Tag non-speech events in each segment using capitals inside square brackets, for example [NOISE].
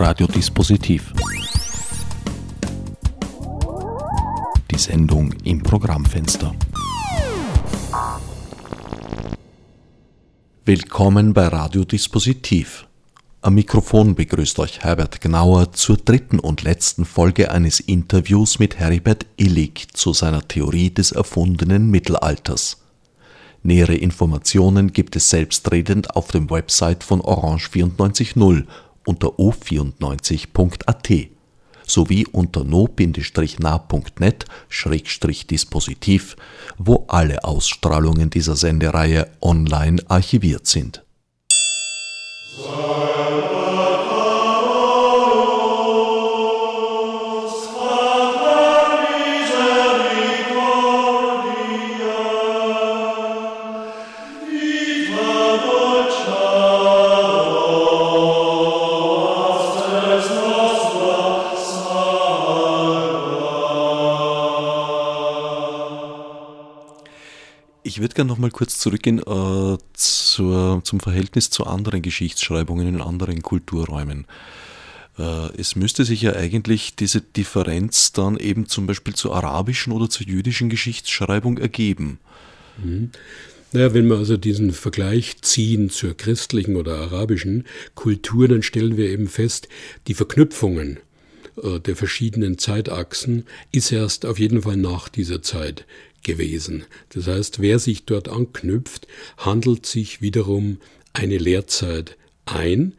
Radiodispositiv. Die Sendung im Programmfenster. Willkommen bei Radiodispositiv. Am Mikrofon begrüßt euch Herbert Gnauer zur dritten und letzten Folge eines Interviews mit Heribert Illig zu seiner Theorie des erfundenen Mittelalters. Nähere Informationen gibt es selbstredend auf dem Website von Orange 94.0 unter o94.at sowie unter no-na.net-dispositiv, wo alle Ausstrahlungen dieser Sendereihe online archiviert sind. Würde gerne noch mal kurz zurückgehen äh, zur, zum Verhältnis zu anderen Geschichtsschreibungen in anderen Kulturräumen. Äh, es müsste sich ja eigentlich diese Differenz dann eben zum Beispiel zur arabischen oder zur jüdischen Geschichtsschreibung ergeben. Mhm. Naja, wenn wir also diesen Vergleich ziehen zur christlichen oder arabischen Kultur, dann stellen wir eben fest, die Verknüpfungen äh, der verschiedenen Zeitachsen ist erst auf jeden Fall nach dieser Zeit gewesen. Das heißt, wer sich dort anknüpft, handelt sich wiederum eine Lehrzeit ein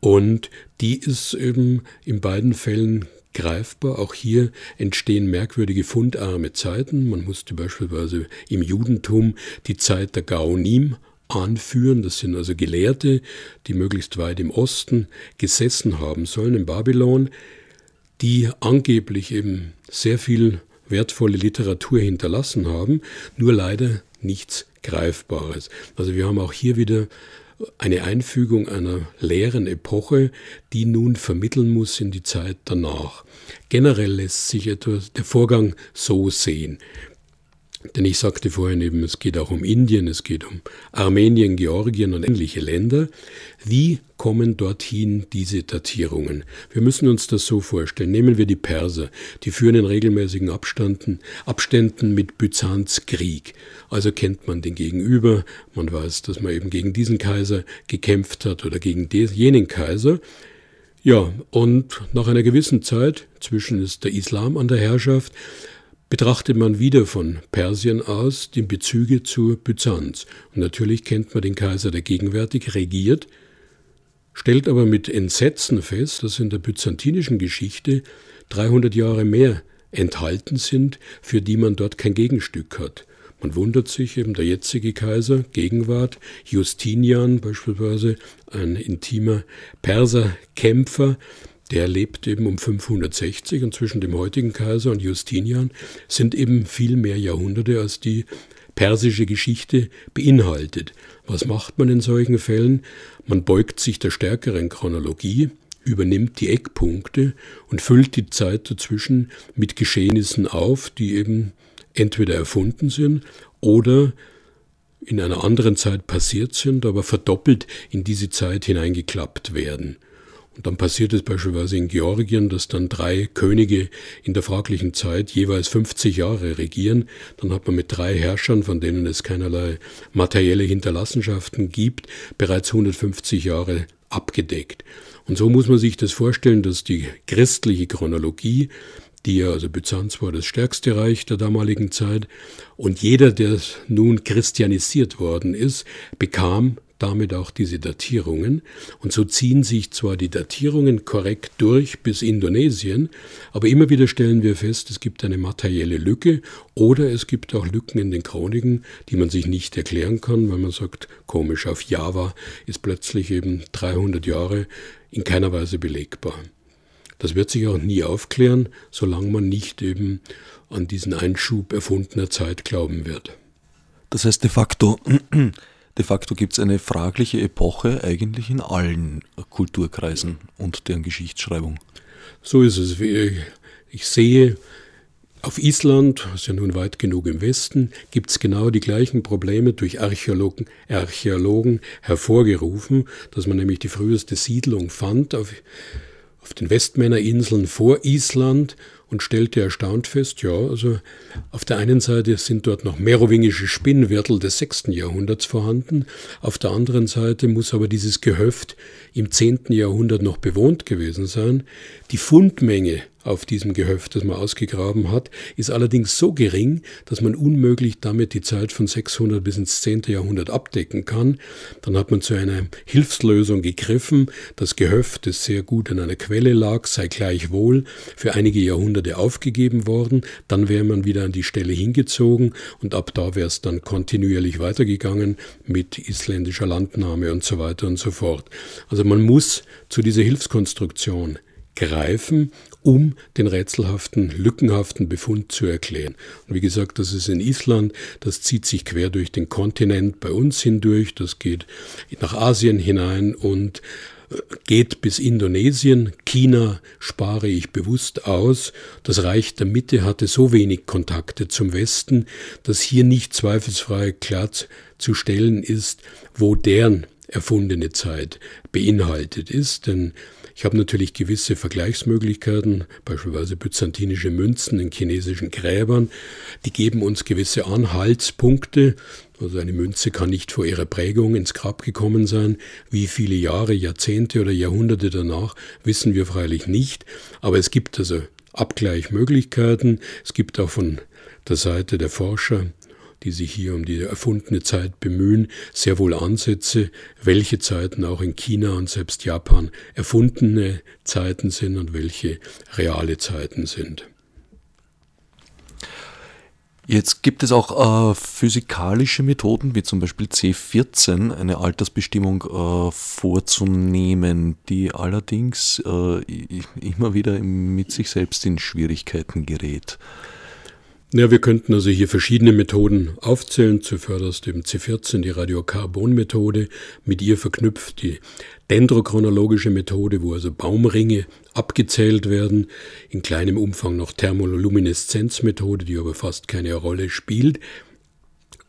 und die ist eben in beiden Fällen greifbar. Auch hier entstehen merkwürdige fundarme Zeiten. Man musste beispielsweise im Judentum die Zeit der Gaonim anführen. Das sind also Gelehrte, die möglichst weit im Osten gesessen haben sollen, in Babylon, die angeblich eben sehr viel wertvolle Literatur hinterlassen haben, nur leider nichts Greifbares. Also wir haben auch hier wieder eine Einfügung einer leeren Epoche, die nun vermitteln muss in die Zeit danach. Generell lässt sich etwas, der Vorgang so sehen. Denn ich sagte vorhin eben, es geht auch um Indien, es geht um Armenien, Georgien und ähnliche Länder. Wie kommen dorthin diese Datierungen? Wir müssen uns das so vorstellen. Nehmen wir die Perser. Die führen in regelmäßigen Abständen, Abständen mit Byzanz Krieg. Also kennt man den Gegenüber. Man weiß, dass man eben gegen diesen Kaiser gekämpft hat oder gegen jenen Kaiser. Ja, und nach einer gewissen Zeit, zwischen ist der Islam an der Herrschaft, betrachtet man wieder von Persien aus die Bezüge zu Byzanz. Und natürlich kennt man den Kaiser, der gegenwärtig regiert, stellt aber mit Entsetzen fest, dass in der byzantinischen Geschichte 300 Jahre mehr enthalten sind, für die man dort kein Gegenstück hat. Man wundert sich eben, der jetzige Kaiser, Gegenwart, Justinian beispielsweise, ein intimer Perserkämpfer, der lebt eben um 560 und zwischen dem heutigen Kaiser und Justinian sind eben viel mehr Jahrhunderte als die persische Geschichte beinhaltet. Was macht man in solchen Fällen? Man beugt sich der stärkeren Chronologie, übernimmt die Eckpunkte und füllt die Zeit dazwischen mit Geschehnissen auf, die eben entweder erfunden sind oder in einer anderen Zeit passiert sind, aber verdoppelt in diese Zeit hineingeklappt werden. Und dann passiert es beispielsweise in Georgien, dass dann drei Könige in der fraglichen Zeit jeweils 50 Jahre regieren. Dann hat man mit drei Herrschern, von denen es keinerlei materielle Hinterlassenschaften gibt, bereits 150 Jahre abgedeckt. Und so muss man sich das vorstellen, dass die christliche Chronologie, die ja, also Byzanz war das stärkste Reich der damaligen Zeit, und jeder, der nun christianisiert worden ist, bekam damit auch diese Datierungen. Und so ziehen sich zwar die Datierungen korrekt durch bis Indonesien, aber immer wieder stellen wir fest, es gibt eine materielle Lücke oder es gibt auch Lücken in den Chroniken, die man sich nicht erklären kann, weil man sagt, komisch, auf Java ist plötzlich eben 300 Jahre in keiner Weise belegbar. Das wird sich auch nie aufklären, solange man nicht eben an diesen Einschub erfundener Zeit glauben wird. Das heißt de facto, de facto gibt es eine fragliche Epoche eigentlich in allen Kulturkreisen und deren Geschichtsschreibung. So ist es. Ich sehe, auf Island, das ist ja nun weit genug im Westen, gibt es genau die gleichen Probleme durch Archäologen, Archäologen hervorgerufen, dass man nämlich die früheste Siedlung fand auf, auf den Westmännerinseln vor Island und stellte erstaunt fest, ja, also auf der einen Seite sind dort noch merowingische Spinnwirtel des 6. Jahrhunderts vorhanden, auf der anderen Seite muss aber dieses Gehöft im 10. Jahrhundert noch bewohnt gewesen sein. Die Fundmenge auf diesem Gehöft, das man ausgegraben hat, ist allerdings so gering, dass man unmöglich damit die Zeit von 600 bis ins 10. Jahrhundert abdecken kann. Dann hat man zu einer Hilfslösung gegriffen. Das Gehöft, das sehr gut an einer Quelle lag, sei gleichwohl für einige Jahrhunderte aufgegeben worden. Dann wäre man wieder an die Stelle hingezogen und ab da wäre es dann kontinuierlich weitergegangen mit isländischer Landnahme und so weiter und so fort. Also man muss zu dieser Hilfskonstruktion greifen, um den rätselhaften, lückenhaften Befund zu erklären. Und wie gesagt, das ist in Island, das zieht sich quer durch den Kontinent bei uns hindurch, das geht nach Asien hinein und äh, geht bis Indonesien. China spare ich bewusst aus. Das Reich der Mitte hatte so wenig Kontakte zum Westen, dass hier nicht zweifelsfrei klarzustellen ist, wo deren erfundene Zeit beinhaltet ist. Denn ich habe natürlich gewisse Vergleichsmöglichkeiten, beispielsweise byzantinische Münzen in chinesischen Gräbern, die geben uns gewisse Anhaltspunkte. Also eine Münze kann nicht vor ihrer Prägung ins Grab gekommen sein. Wie viele Jahre, Jahrzehnte oder Jahrhunderte danach, wissen wir freilich nicht. Aber es gibt also Abgleichmöglichkeiten. Es gibt auch von der Seite der Forscher die sich hier um die erfundene Zeit bemühen, sehr wohl Ansätze, welche Zeiten auch in China und selbst Japan erfundene Zeiten sind und welche reale Zeiten sind. Jetzt gibt es auch äh, physikalische Methoden, wie zum Beispiel C14, eine Altersbestimmung äh, vorzunehmen, die allerdings äh, immer wieder mit sich selbst in Schwierigkeiten gerät. Ja, wir könnten also hier verschiedene Methoden aufzählen. Zuvörderst dem C14 die Radiokarbon-Methode, mit ihr verknüpft die dendrochronologische Methode, wo also Baumringe abgezählt werden, in kleinem Umfang noch Thermolumineszenzmethode, die aber fast keine Rolle spielt.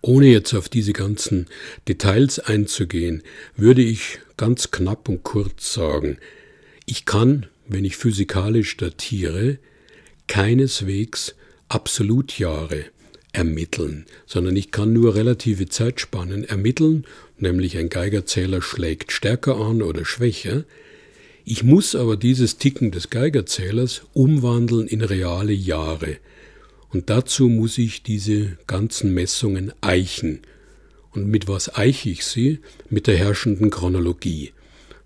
Ohne jetzt auf diese ganzen Details einzugehen, würde ich ganz knapp und kurz sagen, ich kann, wenn ich physikalisch datiere, keineswegs Absolutjahre ermitteln, sondern ich kann nur relative Zeitspannen ermitteln, nämlich ein Geigerzähler schlägt stärker an oder schwächer. Ich muss aber dieses Ticken des Geigerzählers umwandeln in reale Jahre. Und dazu muss ich diese ganzen Messungen eichen. Und mit was eiche ich sie? Mit der herrschenden Chronologie.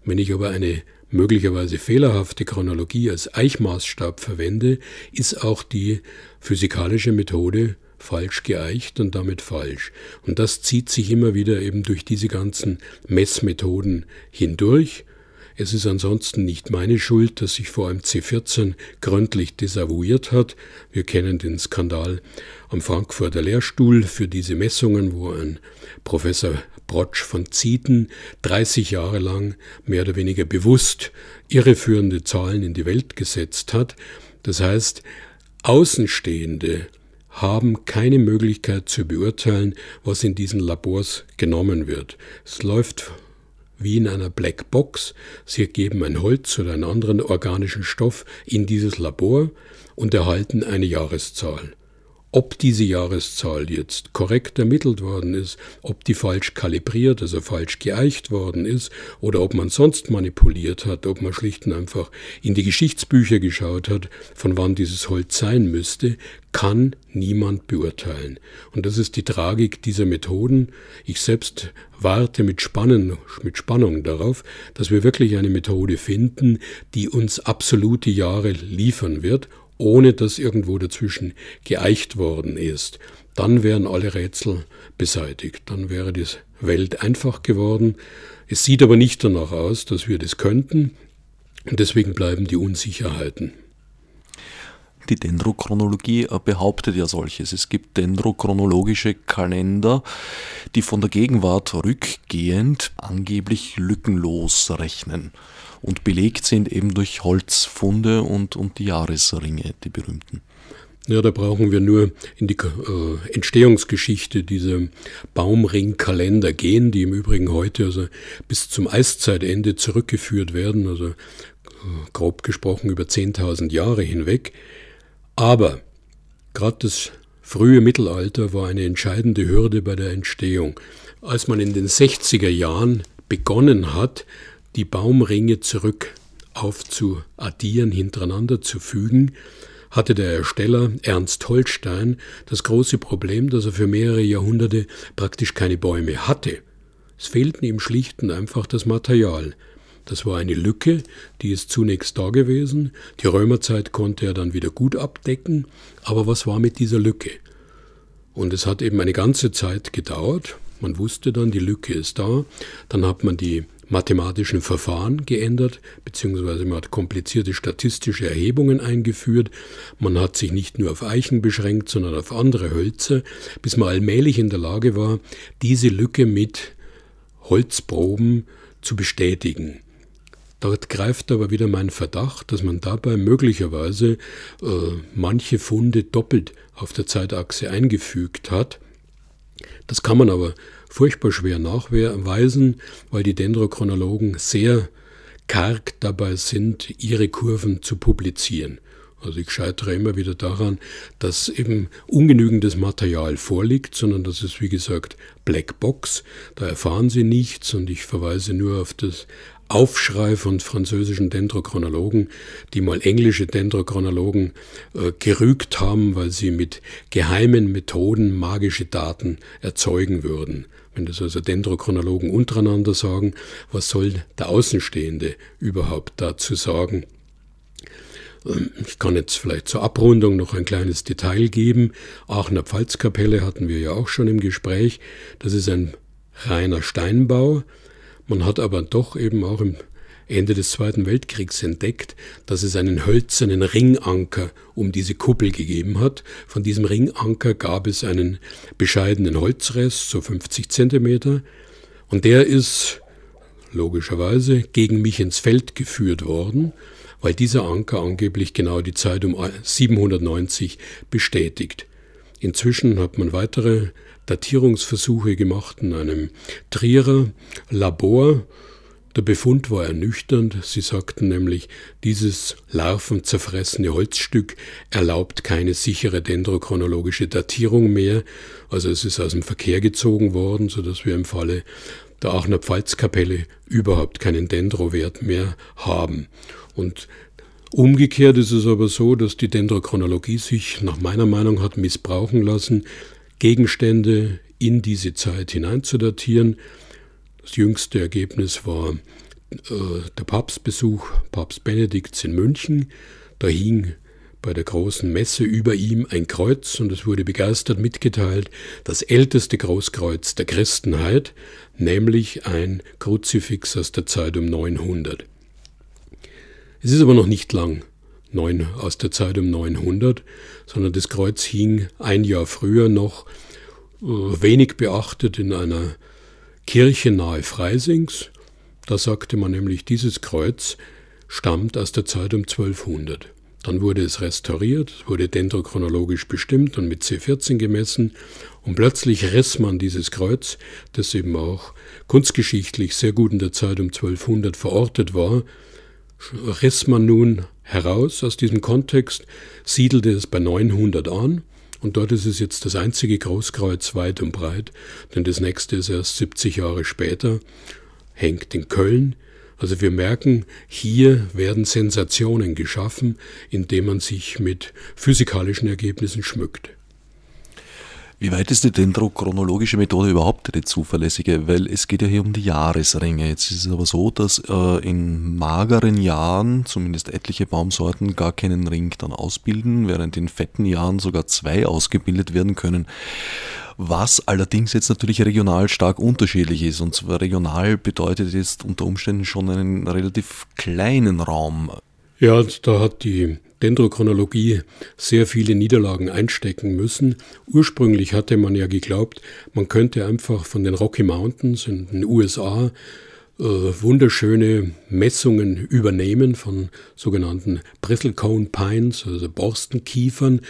Wenn ich aber eine möglicherweise fehlerhafte Chronologie als Eichmaßstab verwende, ist auch die physikalische Methode falsch geeicht und damit falsch. Und das zieht sich immer wieder eben durch diese ganzen Messmethoden hindurch. Es ist ansonsten nicht meine Schuld, dass sich vor allem C14 gründlich desavouiert hat. Wir kennen den Skandal am Frankfurter Lehrstuhl für diese Messungen, wo ein Professor Brotsch von Zieten 30 Jahre lang mehr oder weniger bewusst irreführende Zahlen in die Welt gesetzt hat. Das heißt, Außenstehende haben keine Möglichkeit zu beurteilen, was in diesen Labors genommen wird. Es läuft wie in einer Black Box. Sie geben ein Holz oder einen anderen organischen Stoff in dieses Labor und erhalten eine Jahreszahl. Ob diese Jahreszahl jetzt korrekt ermittelt worden ist, ob die falsch kalibriert, also falsch geeicht worden ist, oder ob man sonst manipuliert hat, ob man schlicht und einfach in die Geschichtsbücher geschaut hat, von wann dieses Holz sein müsste, kann niemand beurteilen. Und das ist die Tragik dieser Methoden. Ich selbst warte mit, Spannen, mit Spannung darauf, dass wir wirklich eine Methode finden, die uns absolute Jahre liefern wird ohne dass irgendwo dazwischen geeicht worden ist, dann wären alle Rätsel beseitigt. Dann wäre die Welt einfach geworden. Es sieht aber nicht danach aus, dass wir das könnten. Und deswegen bleiben die Unsicherheiten. Die Dendrochronologie äh, behauptet ja solches. Es gibt dendrochronologische Kalender, die von der Gegenwart rückgehend angeblich lückenlos rechnen und belegt sind eben durch Holzfunde und, und die Jahresringe, die berühmten. Ja, da brauchen wir nur in die äh, Entstehungsgeschichte dieser Baumringkalender gehen, die im Übrigen heute also bis zum Eiszeitende zurückgeführt werden. Also grob gesprochen über 10.000 Jahre hinweg. Aber gerade das frühe Mittelalter war eine entscheidende Hürde bei der Entstehung. Als man in den 60er Jahren begonnen hat, die Baumringe zurück aufzuaddieren, hintereinander zu fügen, hatte der Ersteller Ernst Holstein das große Problem, dass er für mehrere Jahrhunderte praktisch keine Bäume hatte. Es fehlten ihm schlicht und einfach das Material. Das war eine Lücke, die ist zunächst da gewesen. Die Römerzeit konnte er dann wieder gut abdecken. Aber was war mit dieser Lücke? Und es hat eben eine ganze Zeit gedauert. Man wusste dann, die Lücke ist da. Dann hat man die mathematischen Verfahren geändert, beziehungsweise man hat komplizierte statistische Erhebungen eingeführt. Man hat sich nicht nur auf Eichen beschränkt, sondern auf andere Hölzer, bis man allmählich in der Lage war, diese Lücke mit Holzproben zu bestätigen. Dort greift aber wieder mein Verdacht, dass man dabei möglicherweise äh, manche Funde doppelt auf der Zeitachse eingefügt hat. Das kann man aber furchtbar schwer nachweisen, weil die Dendrochronologen sehr karg dabei sind, ihre Kurven zu publizieren. Also ich scheitere immer wieder daran, dass eben ungenügendes Material vorliegt, sondern das ist wie gesagt Black Box. Da erfahren Sie nichts und ich verweise nur auf das Aufschrei von französischen Dendrochronologen, die mal englische Dendrochronologen äh, gerügt haben, weil sie mit geheimen Methoden magische Daten erzeugen würden. Wenn das also Dendrochronologen untereinander sagen, was soll der Außenstehende überhaupt dazu sagen? Ähm, ich kann jetzt vielleicht zur Abrundung noch ein kleines Detail geben. Aachener Pfalzkapelle hatten wir ja auch schon im Gespräch. Das ist ein reiner Steinbau, man hat aber doch eben auch im Ende des Zweiten Weltkriegs entdeckt, dass es einen hölzernen Ringanker um diese Kuppel gegeben hat. Von diesem Ringanker gab es einen bescheidenen Holzrest, so 50 Zentimeter, und der ist logischerweise gegen mich ins Feld geführt worden, weil dieser Anker angeblich genau die Zeit um 790 bestätigt. Inzwischen hat man weitere Datierungsversuche gemacht in einem Trierer Labor. Der Befund war ernüchternd. Sie sagten nämlich, dieses larvenzerfressene Holzstück erlaubt keine sichere dendrochronologische Datierung mehr. Also es ist aus dem Verkehr gezogen worden, sodass wir im Falle der Aachener Pfalzkapelle überhaupt keinen Dendrowert mehr haben. Und umgekehrt ist es aber so, dass die Dendrochronologie sich nach meiner Meinung hat missbrauchen lassen, Gegenstände in diese Zeit hineinzudatieren. Das jüngste Ergebnis war äh, der Papstbesuch Papst Benedikts in München. Da hing bei der großen Messe über ihm ein Kreuz und es wurde begeistert mitgeteilt, das älteste Großkreuz der Christenheit, nämlich ein Kruzifix aus der Zeit um 900. Es ist aber noch nicht lang neun, aus der Zeit um 900, sondern das Kreuz hing ein Jahr früher noch äh, wenig beachtet in einer Kirche nahe Freisings. Da sagte man nämlich, dieses Kreuz stammt aus der Zeit um 1200. Dann wurde es restauriert, wurde dendrochronologisch bestimmt und mit C14 gemessen und plötzlich riss man dieses Kreuz, das eben auch kunstgeschichtlich sehr gut in der Zeit um 1200 verortet war, riss man nun heraus aus diesem Kontext, siedelte es bei 900 an und dort ist es jetzt das einzige Großkreuz weit und breit, denn das nächste ist erst 70 Jahre später, hängt in Köln. Also wir merken, hier werden Sensationen geschaffen, indem man sich mit physikalischen Ergebnissen schmückt. Wie weit ist die dendrochronologische Methode überhaupt eine zuverlässige? Weil es geht ja hier um die Jahresringe. Jetzt ist es aber so, dass äh, in mageren Jahren zumindest etliche Baumsorten gar keinen Ring dann ausbilden, während in fetten Jahren sogar zwei ausgebildet werden können. Was allerdings jetzt natürlich regional stark unterschiedlich ist. Und zwar regional bedeutet jetzt unter Umständen schon einen relativ kleinen Raum. Ja, da hat die Dendrochronologie sehr viele Niederlagen einstecken müssen. Ursprünglich hatte man ja geglaubt, man könnte einfach von den Rocky Mountains in den USA äh, wunderschöne Messungen übernehmen von sogenannten Bristlecone Pines, also Borstenkiefern.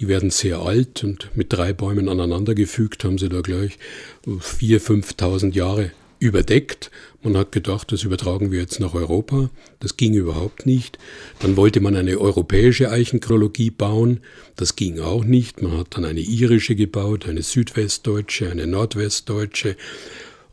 Die werden sehr alt und mit drei Bäumen aneinandergefügt haben sie da gleich 4.000, 5.000 Jahre überdeckt. Man hat gedacht, das übertragen wir jetzt nach Europa. Das ging überhaupt nicht. Dann wollte man eine europäische Eichenchronologie bauen. Das ging auch nicht. Man hat dann eine irische gebaut, eine südwestdeutsche, eine nordwestdeutsche.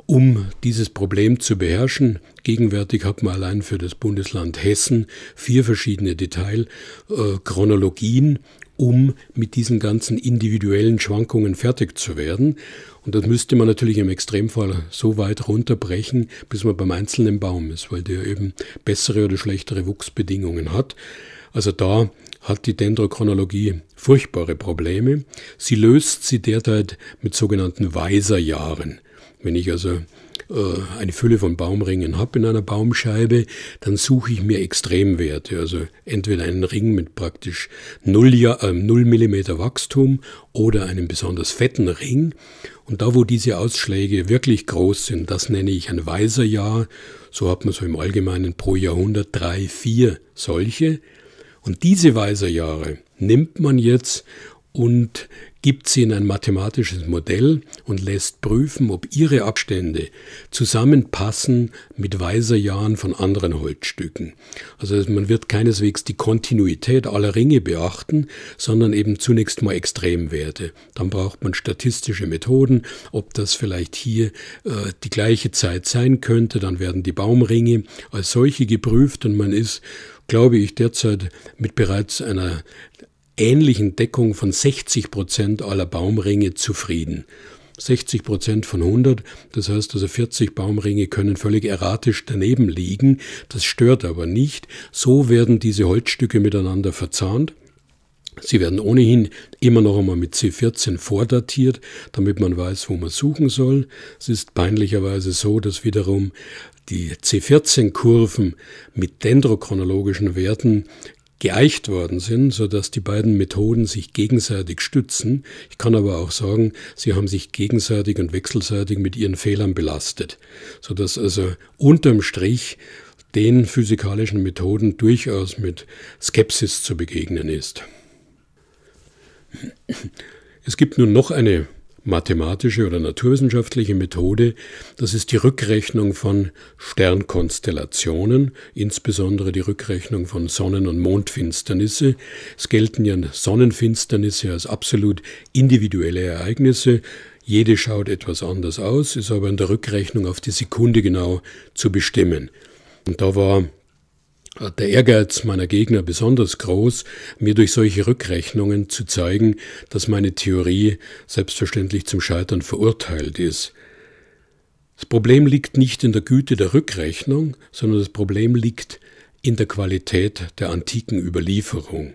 Um dieses Problem zu beherrschen, gegenwärtig hat man allein für das Bundesland Hessen vier verschiedene Detailchronologien, um mit diesen ganzen individuellen Schwankungen fertig zu werden. Und das müsste man natürlich im Extremfall so weit runterbrechen, bis man beim einzelnen Baum ist, weil der eben bessere oder schlechtere Wuchsbedingungen hat. Also da hat die Dendrochronologie furchtbare Probleme. Sie löst sie derzeit mit sogenannten Weiserjahren. Wenn ich also äh, eine Fülle von Baumringen habe in einer Baumscheibe, dann suche ich mir Extremwerte, also entweder einen Ring mit praktisch 0, äh, 0 mm Wachstum oder einen besonders fetten Ring. Und da, wo diese Ausschläge wirklich groß sind, das nenne ich ein Weiserjahr. So hat man so im Allgemeinen pro Jahrhundert drei, vier solche. Und diese Weiserjahre nimmt man jetzt und gibt sie in ein mathematisches Modell und lässt prüfen, ob ihre Abstände zusammenpassen mit Weiserjahren von anderen Holzstücken. Also man wird keineswegs die Kontinuität aller Ringe beachten, sondern eben zunächst mal Extremwerte. Dann braucht man statistische Methoden, ob das vielleicht hier äh, die gleiche Zeit sein könnte. Dann werden die Baumringe als solche geprüft und man ist glaube ich, derzeit mit bereits einer ähnlichen Deckung von 60 Prozent aller Baumringe zufrieden. 60 Prozent von 100, das heißt also 40 Baumringe können völlig erratisch daneben liegen, das stört aber nicht. So werden diese Holzstücke miteinander verzahnt. Sie werden ohnehin immer noch einmal mit C14 vordatiert, damit man weiß, wo man suchen soll. Es ist peinlicherweise so, dass wiederum die C14-Kurven mit dendrochronologischen Werten geeicht worden sind, so dass die beiden Methoden sich gegenseitig stützen. Ich kann aber auch sagen, sie haben sich gegenseitig und wechselseitig mit ihren Fehlern belastet, so dass also unterm Strich den physikalischen Methoden durchaus mit Skepsis zu begegnen ist. Es gibt nun noch eine mathematische oder naturwissenschaftliche Methode, das ist die Rückrechnung von Sternkonstellationen, insbesondere die Rückrechnung von Sonnen- und Mondfinsternisse. Es gelten ja Sonnenfinsternisse als absolut individuelle Ereignisse. Jede schaut etwas anders aus, ist aber in der Rückrechnung auf die Sekunde genau zu bestimmen. Und da war der Ehrgeiz meiner Gegner besonders groß, mir durch solche Rückrechnungen zu zeigen, dass meine Theorie selbstverständlich zum Scheitern verurteilt ist. Das Problem liegt nicht in der Güte der Rückrechnung, sondern das Problem liegt in der Qualität der antiken Überlieferung.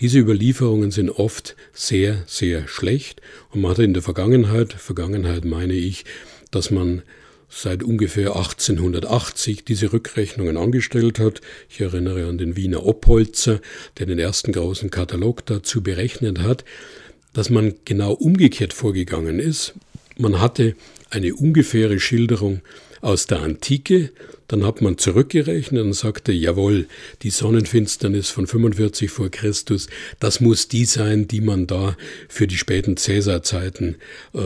Diese Überlieferungen sind oft sehr, sehr schlecht und man hat in der Vergangenheit, Vergangenheit meine ich, dass man seit ungefähr 1880 diese Rückrechnungen angestellt hat. Ich erinnere an den Wiener Oppolzer, der den ersten großen Katalog dazu berechnet hat, dass man genau umgekehrt vorgegangen ist. Man hatte eine ungefähre Schilderung aus der Antike, dann hat man zurückgerechnet und sagte, jawohl, die Sonnenfinsternis von 45 vor Christus, das muss die sein, die man da für die späten Cäsarzeiten äh,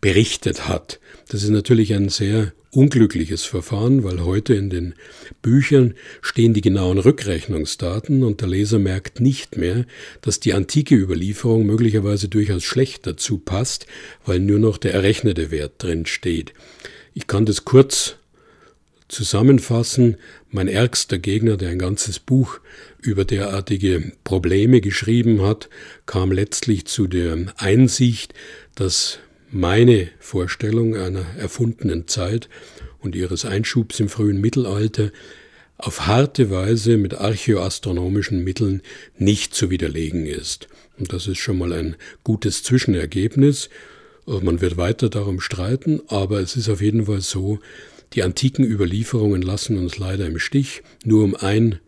berichtet hat. Das ist natürlich ein sehr unglückliches Verfahren, weil heute in den Büchern stehen die genauen Rückrechnungsdaten und der Leser merkt nicht mehr, dass die antike Überlieferung möglicherweise durchaus schlecht dazu passt, weil nur noch der errechnete Wert drin steht. Ich kann das kurz zusammenfassen. Mein ärgster Gegner, der ein ganzes Buch über derartige Probleme geschrieben hat, kam letztlich zu der Einsicht, dass meine Vorstellung einer erfundenen Zeit und ihres Einschubs im frühen Mittelalter auf harte Weise mit archäoastronomischen Mitteln nicht zu widerlegen ist. Und das ist schon mal ein gutes Zwischenergebnis. Man wird weiter darum streiten, aber es ist auf jeden Fall so, die antiken Überlieferungen lassen uns leider im Stich. Nur um ein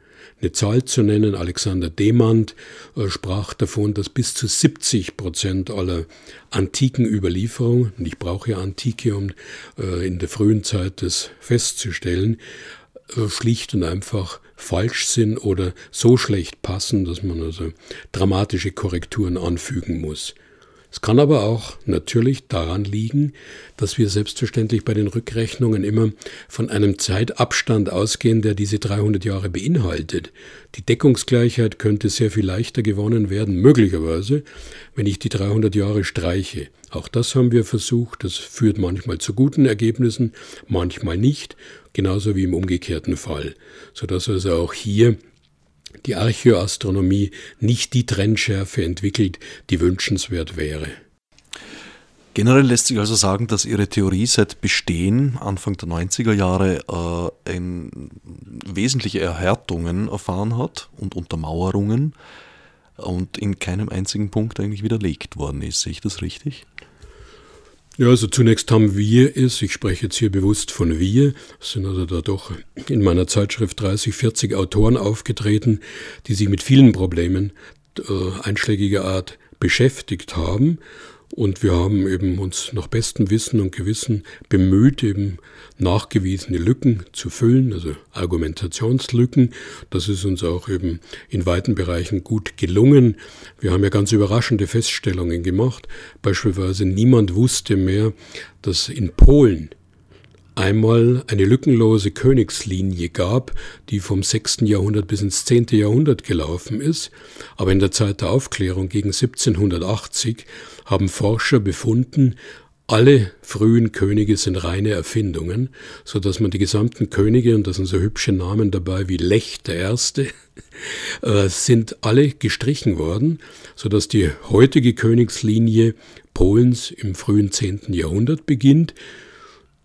eine Zahl zu nennen. Alexander Demand äh, sprach davon, dass bis zu 70 Prozent aller antiken Überlieferungen, und ich brauche ja Antike, um äh, in der frühen Zeit das festzustellen, äh, schlicht und einfach falsch sind oder so schlecht passen, dass man also dramatische Korrekturen anfügen muss. Es kann aber auch natürlich daran liegen, dass wir selbstverständlich bei den Rückrechnungen immer von einem Zeitabstand ausgehen, der diese 300 Jahre beinhaltet. Die Deckungsgleichheit könnte sehr viel leichter gewonnen werden, möglicherweise, wenn ich die 300 Jahre streiche. Auch das haben wir versucht. Das führt manchmal zu guten Ergebnissen, manchmal nicht, genauso wie im umgekehrten Fall, sodass also auch hier die Archäoastronomie nicht die Trendschärfe entwickelt, die wünschenswert wäre. Generell lässt sich also sagen, dass Ihre Theorie seit Bestehen Anfang der 90er Jahre äh, ein, wesentliche Erhärtungen erfahren hat und Untermauerungen und in keinem einzigen Punkt eigentlich widerlegt worden ist. Sehe ich das richtig? Ja, also zunächst haben wir es, ich spreche jetzt hier bewusst von wir, es sind also da doch in meiner Zeitschrift 30, 40 Autoren aufgetreten, die sich mit vielen Problemen äh, einschlägiger Art beschäftigt haben und wir haben eben uns nach bestem Wissen und Gewissen bemüht, eben nachgewiesene Lücken zu füllen, also Argumentationslücken. Das ist uns auch eben in weiten Bereichen gut gelungen. Wir haben ja ganz überraschende Feststellungen gemacht. Beispielsweise niemand wusste mehr, dass in Polen einmal eine lückenlose Königslinie gab, die vom 6. Jahrhundert bis ins 10. Jahrhundert gelaufen ist, aber in der Zeit der Aufklärung gegen 1780 haben Forscher befunden, alle frühen Könige sind reine Erfindungen, so dass man die gesamten Könige, und da sind so hübsche Namen dabei wie Lech der Erste, [LAUGHS] äh, sind alle gestrichen worden, so dass die heutige Königslinie Polens im frühen 10. Jahrhundert beginnt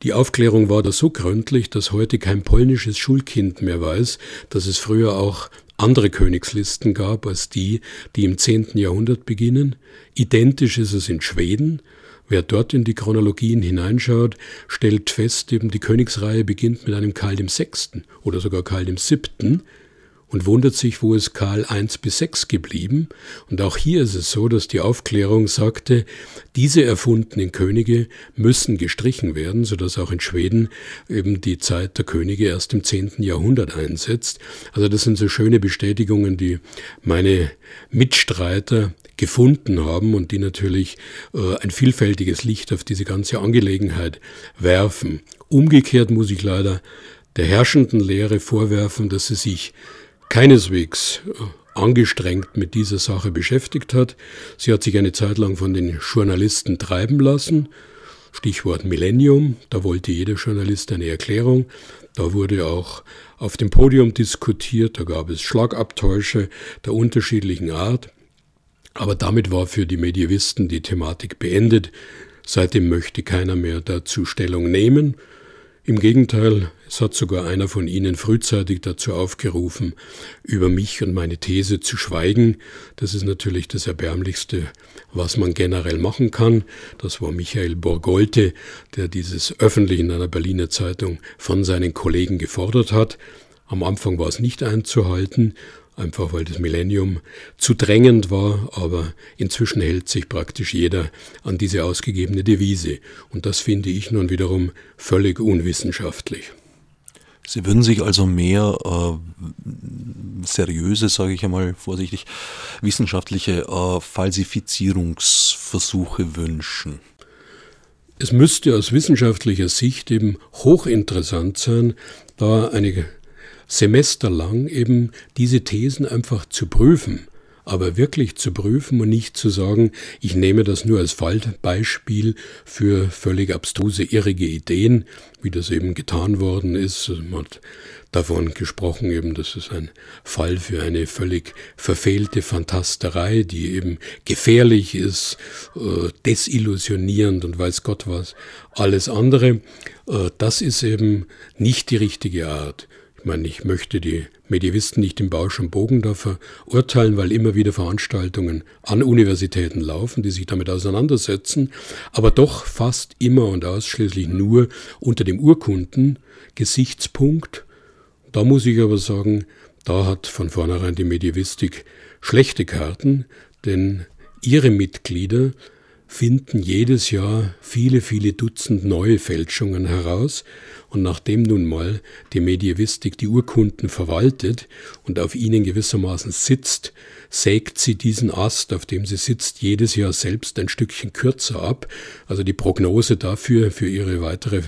die Aufklärung war da so gründlich, dass heute kein polnisches Schulkind mehr weiß, dass es früher auch andere Königslisten gab als die, die im 10. Jahrhundert beginnen. Identisch ist es in Schweden. Wer dort in die Chronologien hineinschaut, stellt fest, eben die Königsreihe beginnt mit einem Karl VI. oder sogar Karl VII und wundert sich, wo ist Karl I bis 6 geblieben. Und auch hier ist es so, dass die Aufklärung sagte, diese erfundenen Könige müssen gestrichen werden, sodass auch in Schweden eben die Zeit der Könige erst im 10. Jahrhundert einsetzt. Also das sind so schöne Bestätigungen, die meine Mitstreiter gefunden haben und die natürlich äh, ein vielfältiges Licht auf diese ganze Angelegenheit werfen. Umgekehrt muss ich leider der herrschenden Lehre vorwerfen, dass sie sich keineswegs äh, angestrengt mit dieser Sache beschäftigt hat. Sie hat sich eine Zeit lang von den Journalisten treiben lassen. Stichwort Millennium, da wollte jeder Journalist eine Erklärung. Da wurde auch auf dem Podium diskutiert, da gab es Schlagabtäusche der unterschiedlichen Art. Aber damit war für die Medievisten die Thematik beendet. Seitdem möchte keiner mehr dazu Stellung nehmen. Im Gegenteil, es hat sogar einer von ihnen frühzeitig dazu aufgerufen, über mich und meine These zu schweigen. Das ist natürlich das Erbärmlichste, was man generell machen kann. Das war Michael Borgolte, der dieses öffentlich in einer Berliner Zeitung von seinen Kollegen gefordert hat. Am Anfang war es nicht einzuhalten, einfach weil das Millennium zu drängend war, aber inzwischen hält sich praktisch jeder an diese ausgegebene Devise. Und das finde ich nun wiederum völlig unwissenschaftlich. Sie würden sich also mehr äh, seriöse, sage ich einmal vorsichtig, wissenschaftliche äh, Falsifizierungsversuche wünschen. Es müsste aus wissenschaftlicher Sicht eben hochinteressant sein, da eine semesterlang eben diese Thesen einfach zu prüfen, aber wirklich zu prüfen und nicht zu sagen, ich nehme das nur als Fallbeispiel für völlig abstruse, irrige Ideen, wie das eben getan worden ist. Man hat davon gesprochen, eben, das ist ein Fall für eine völlig verfehlte Fantasterei, die eben gefährlich ist, äh, desillusionierend und weiß Gott was. Alles andere, äh, das ist eben nicht die richtige Art meine, ich möchte die Medievisten nicht im Bausch und Bogen verurteilen, weil immer wieder Veranstaltungen an Universitäten laufen, die sich damit auseinandersetzen, aber doch fast immer und ausschließlich nur unter dem Urkunden-Gesichtspunkt. Da muss ich aber sagen, da hat von vornherein die Medievistik schlechte Karten, denn ihre Mitglieder finden jedes Jahr viele, viele Dutzend neue Fälschungen heraus. Und nachdem nun mal die Medievistik die Urkunden verwaltet und auf ihnen gewissermaßen sitzt, sägt sie diesen Ast, auf dem sie sitzt, jedes Jahr selbst ein Stückchen kürzer ab. Also die Prognose dafür, für ihre weitere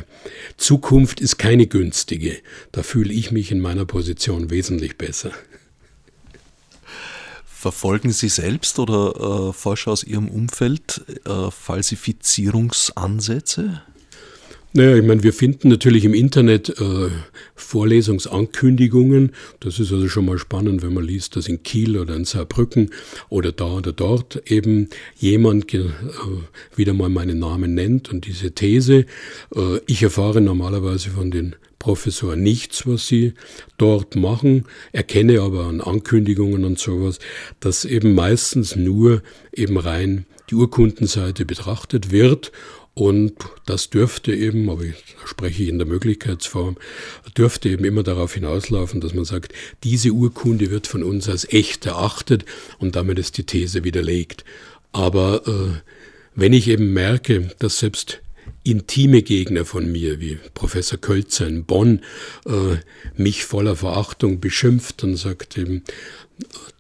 Zukunft ist keine günstige. Da fühle ich mich in meiner Position wesentlich besser. Verfolgen Sie selbst oder äh, Forscher aus Ihrem Umfeld äh, Falsifizierungsansätze? Naja, ich meine, wir finden natürlich im Internet äh, Vorlesungsankündigungen. Das ist also schon mal spannend, wenn man liest, dass in Kiel oder in Saarbrücken oder da oder dort eben jemand äh, wieder mal meinen Namen nennt und diese These. Äh, ich erfahre normalerweise von den Professor nichts, was sie dort machen, erkenne aber an Ankündigungen und sowas, dass eben meistens nur eben rein die Urkundenseite betrachtet wird und das dürfte eben, aber ich spreche in der Möglichkeitsform, dürfte eben immer darauf hinauslaufen, dass man sagt, diese Urkunde wird von uns als echt erachtet und damit ist die These widerlegt. Aber äh, wenn ich eben merke, dass selbst intime Gegner von mir, wie Professor Kölzer in Bonn, äh, mich voller Verachtung beschimpft und sagt eben,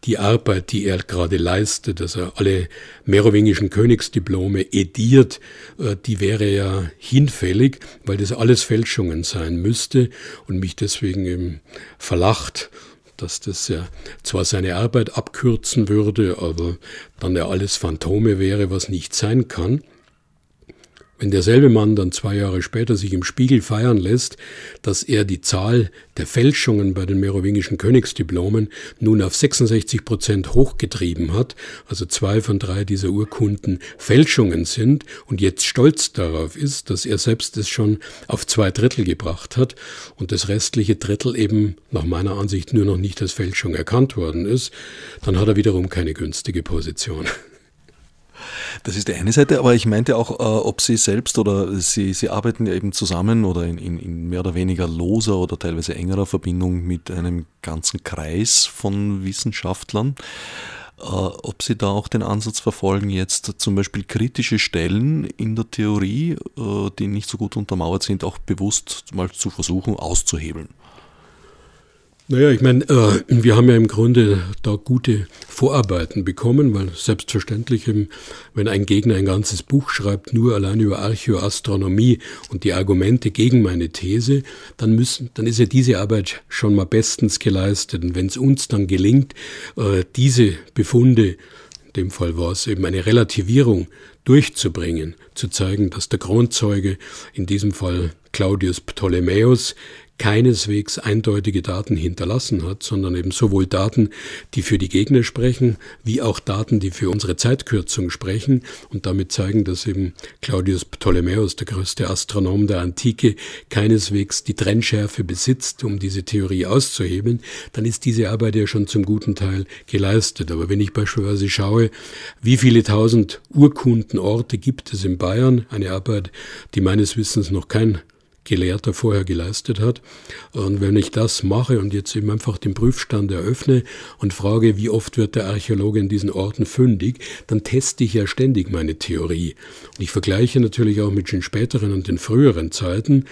die Arbeit, die er gerade leistet, dass er alle merowingischen Königsdiplome ediert, äh, die wäre ja hinfällig, weil das alles Fälschungen sein müsste und mich deswegen eben verlacht dass das ja zwar seine Arbeit abkürzen würde, aber dann ja alles Phantome wäre, was nicht sein kann. Wenn derselbe Mann dann zwei Jahre später sich im Spiegel feiern lässt, dass er die Zahl der Fälschungen bei den merowingischen Königsdiplomen nun auf 66 Prozent hochgetrieben hat, also zwei von drei dieser Urkunden Fälschungen sind und jetzt stolz darauf ist, dass er selbst es schon auf zwei Drittel gebracht hat und das restliche Drittel eben nach meiner Ansicht nur noch nicht als Fälschung erkannt worden ist, dann hat er wiederum keine günstige Position. Das ist die eine Seite, aber ich meinte auch, äh, ob Sie selbst oder Sie, Sie arbeiten ja eben zusammen oder in, in, in, mehr oder weniger loser oder teilweise engerer Verbindung mit einem ganzen Kreis von Wissenschaftlern. Äh, ob Sie da auch den Ansatz verfolgen, jetzt zum Beispiel kritische Stellen in der Theorie, äh, die nicht so gut untermauert sind, auch bewusst mal zu versuchen auszuhebeln. Naja, ich meine, äh, wir haben ja im Grunde da gute Vorarbeiten bekommen, weil selbstverständlich, eben, wenn ein Gegner ein ganzes Buch schreibt, nur allein über Archäoastronomie und die Argumente gegen meine These, dann müssen, dann ist ja diese Arbeit schon mal bestens geleistet. Und wenn es uns dann gelingt, äh, diese Befunde in dem Fall war es eben eine Relativierung durchzubringen, zu zeigen, dass der Kronzeuge, in diesem Fall Claudius Ptolemäus, keineswegs eindeutige Daten hinterlassen hat, sondern eben sowohl Daten, die für die Gegner sprechen, wie auch Daten, die für unsere Zeitkürzung sprechen. Und damit zeigen, dass eben Claudius Ptolemäus, der größte Astronom der Antike, keineswegs die Trennschärfe besitzt, um diese Theorie auszuhebeln, dann ist diese Arbeit ja schon zum guten Teil geleistet. Aber wenn ich beispielsweise schaue, wie viele tausend Urkundenorte gibt es in Bayern, eine Arbeit, die meines Wissens noch kein Gelehrter vorher geleistet hat. Und wenn ich das mache und jetzt eben einfach den Prüfstand eröffne und frage, wie oft wird der Archäologe in diesen Orten fündig, dann teste ich ja ständig meine Theorie. Und ich vergleiche natürlich auch mit den späteren und den früheren Zeiten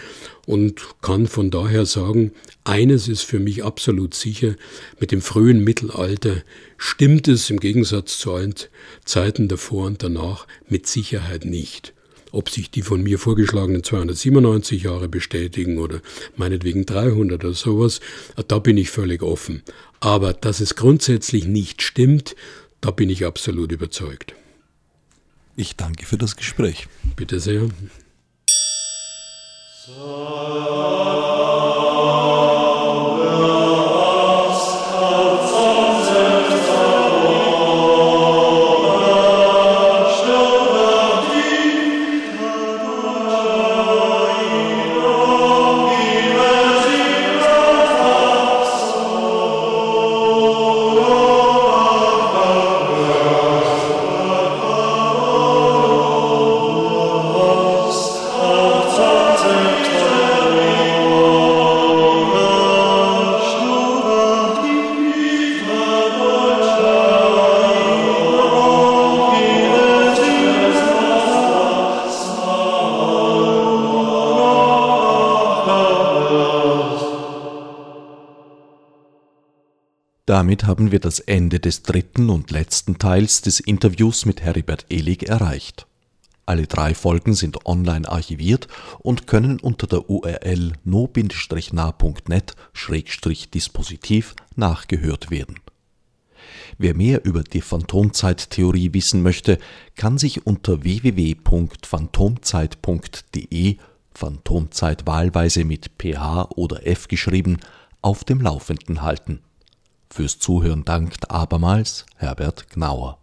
und kann von daher sagen, eines ist für mich absolut sicher, mit dem frühen Mittelalter stimmt es im Gegensatz zu allen Zeiten davor und danach mit Sicherheit nicht. Ob sich die von mir vorgeschlagenen 297 Jahre bestätigen oder meinetwegen 300 oder sowas, da bin ich völlig offen. Aber dass es grundsätzlich nicht stimmt, da bin ich absolut überzeugt. Ich danke für das Gespräch. Bitte sehr. Damit haben wir das Ende des dritten und letzten Teils des Interviews mit Heribert Elig erreicht. Alle drei Folgen sind online archiviert und können unter der URL no-nah.net-dispositiv nachgehört werden. Wer mehr über die Phantomzeittheorie wissen möchte, kann sich unter www.phantomzeit.de Phantomzeit wahlweise mit ph oder f geschrieben auf dem Laufenden halten. Fürs Zuhören dankt abermals Herbert Gnauer.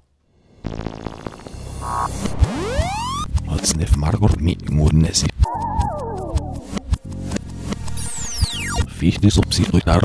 Fichtes obsidioidar